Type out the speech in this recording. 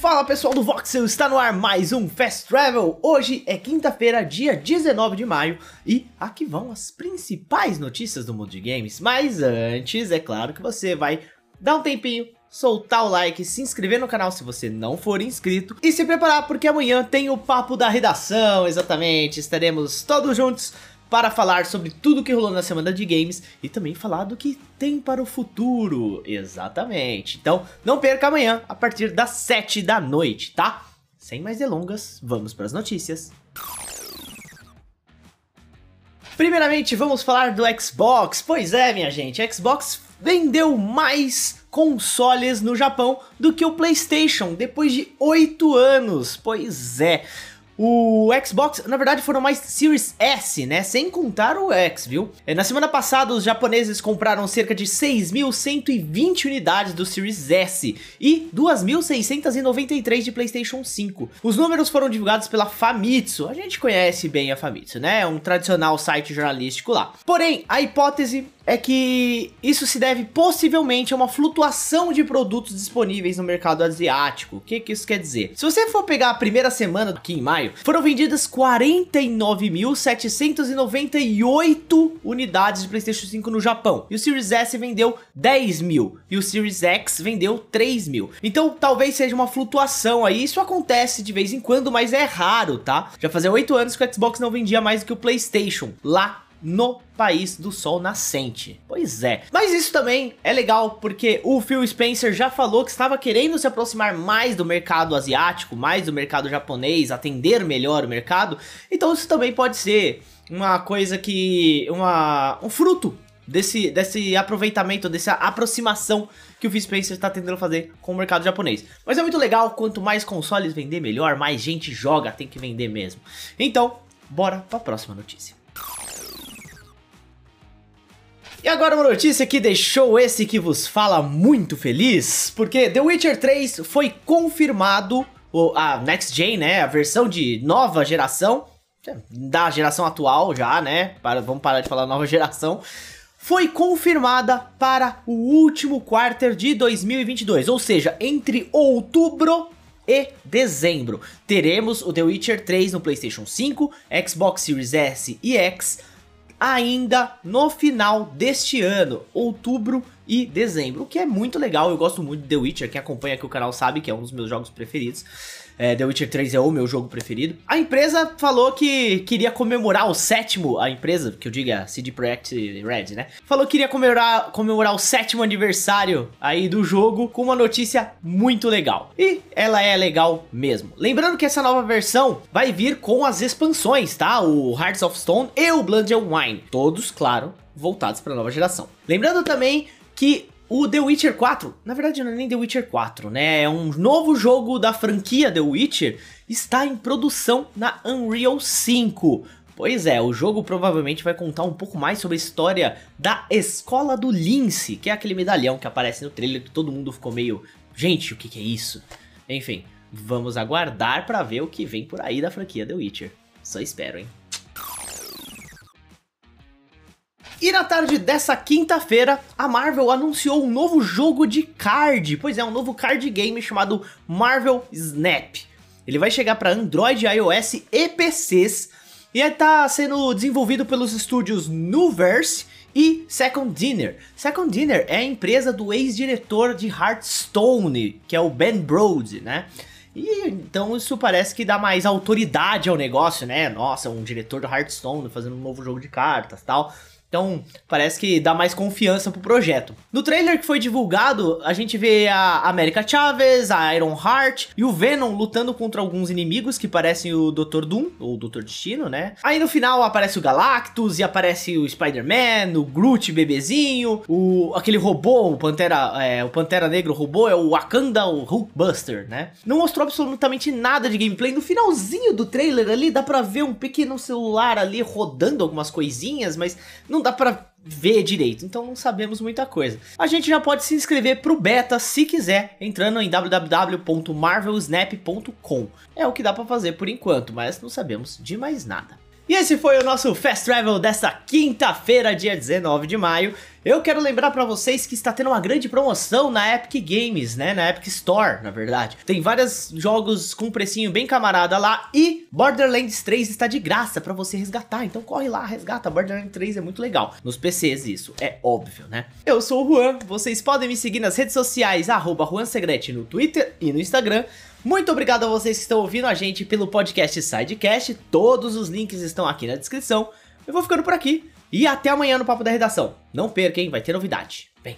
Fala pessoal do Voxel, está no ar mais um Fast Travel. Hoje é quinta-feira, dia 19 de maio, e aqui vão as principais notícias do mundo de games. Mas antes, é claro que você vai dar um tempinho, soltar o like, se inscrever no canal se você não for inscrito e se preparar porque amanhã tem o papo da redação, exatamente. Estaremos todos juntos para falar sobre tudo que rolou na semana de games e também falar do que tem para o futuro. Exatamente. Então, não perca amanhã a partir das 7 da noite, tá? Sem mais delongas, vamos para as notícias. Primeiramente, vamos falar do Xbox. Pois é, minha gente, Xbox vendeu mais consoles no Japão do que o PlayStation depois de 8 anos. Pois é. O Xbox, na verdade, foram mais Series S, né? Sem contar o X, viu? É, na semana passada, os japoneses compraram cerca de 6.120 unidades do Series S e 2.693 de PlayStation 5. Os números foram divulgados pela Famitsu. A gente conhece bem a Famitsu, né? É um tradicional site jornalístico lá. Porém, a hipótese é que isso se deve possivelmente a uma flutuação de produtos disponíveis no mercado asiático. O que, que isso quer dizer? Se você for pegar a primeira semana aqui em maio, foram vendidas 49.798 unidades de PlayStation 5 no Japão. E o Series S vendeu 10 mil. E o Series X vendeu 3 mil. Então talvez seja uma flutuação aí. Isso acontece de vez em quando, mas é raro, tá? Já fazia 8 anos que o Xbox não vendia mais do que o PlayStation. Lá no país do sol nascente. Pois é. Mas isso também é legal porque o Phil Spencer já falou que estava querendo se aproximar mais do mercado asiático, mais do mercado japonês, atender melhor o mercado. Então isso também pode ser uma coisa que uma um fruto desse, desse aproveitamento, dessa aproximação que o Phil Spencer está tentando fazer com o mercado japonês. Mas é muito legal, quanto mais consoles vender melhor, mais gente joga, tem que vender mesmo. Então, bora para a próxima notícia. E agora uma notícia que deixou esse que vos fala muito feliz, porque The Witcher 3 foi confirmado, a Next Gen, né, a versão de nova geração, da geração atual já, né, para, vamos parar de falar nova geração, foi confirmada para o último quarter de 2022, ou seja, entre outubro e dezembro. Teremos o The Witcher 3 no PlayStation 5, Xbox Series S e X, ainda no final deste ano, outubro e dezembro, o que é muito legal, eu gosto muito de The Witcher, quem acompanha aqui o canal sabe que é um dos meus jogos preferidos. É, The Witcher 3 é o meu jogo preferido. A empresa falou que queria comemorar o sétimo, a empresa, que eu digo é CD Projekt Red, né? Falou que queria comemorar, comemorar o sétimo aniversário aí do jogo com uma notícia muito legal. E ela é legal mesmo. Lembrando que essa nova versão vai vir com as expansões, tá? O Hearts of Stone e o Blood and Wine. Todos, claro, voltados para a nova geração. Lembrando também que o The Witcher 4, na verdade não é nem The Witcher 4, né? É um novo jogo da franquia The Witcher, está em produção na Unreal 5. Pois é, o jogo provavelmente vai contar um pouco mais sobre a história da Escola do Lince, que é aquele medalhão que aparece no trailer que todo mundo ficou meio... Gente, o que, que é isso? Enfim, vamos aguardar para ver o que vem por aí da franquia The Witcher. Só espero, hein? Na tarde dessa quinta-feira, a Marvel anunciou um novo jogo de card. Pois é, um novo card game chamado Marvel Snap. Ele vai chegar para Android, iOS e PCs e está sendo desenvolvido pelos estúdios Nuverse e Second Dinner. Second Dinner é a empresa do ex-diretor de Hearthstone, que é o Ben Brode, né? E então isso parece que dá mais autoridade ao negócio, né? Nossa, um diretor do Hearthstone fazendo um novo jogo de cartas tal. Então, parece que dá mais confiança pro projeto. No trailer que foi divulgado, a gente vê a América Chavez, a Iron Heart e o Venom lutando contra alguns inimigos que parecem o Dr. Doom, ou Dr. Destino, né? Aí no final aparece o Galactus e aparece o Spider-Man, o Groot bebezinho, o aquele robô, o Pantera, é, o Pantera Negro robô é o Wakanda, o Hulkbuster, né? Não mostrou absolutamente nada de gameplay. No finalzinho do trailer ali dá pra ver um pequeno celular ali rodando algumas coisinhas, mas não não dá pra ver direito, então não sabemos muita coisa. A gente já pode se inscrever pro beta se quiser, entrando em www.marvelsnap.com. É o que dá para fazer por enquanto, mas não sabemos de mais nada. E esse foi o nosso Fast Travel desta quinta-feira, dia 19 de maio. Eu quero lembrar para vocês que está tendo uma grande promoção na Epic Games, né? Na Epic Store, na verdade. Tem vários jogos com um precinho bem camarada lá e Borderlands 3 está de graça para você resgatar. Então corre lá, resgata. Borderlands 3 é muito legal. Nos PCs isso, é óbvio, né? Eu sou o Juan, vocês podem me seguir nas redes sociais, arroba JuanSegrete no Twitter e no Instagram. Muito obrigado a vocês que estão ouvindo a gente pelo podcast Sidecast. Todos os links estão aqui na descrição. Eu vou ficando por aqui. E até amanhã no Papo da Redação. Não perca, hein? Vai ter novidade. Vem.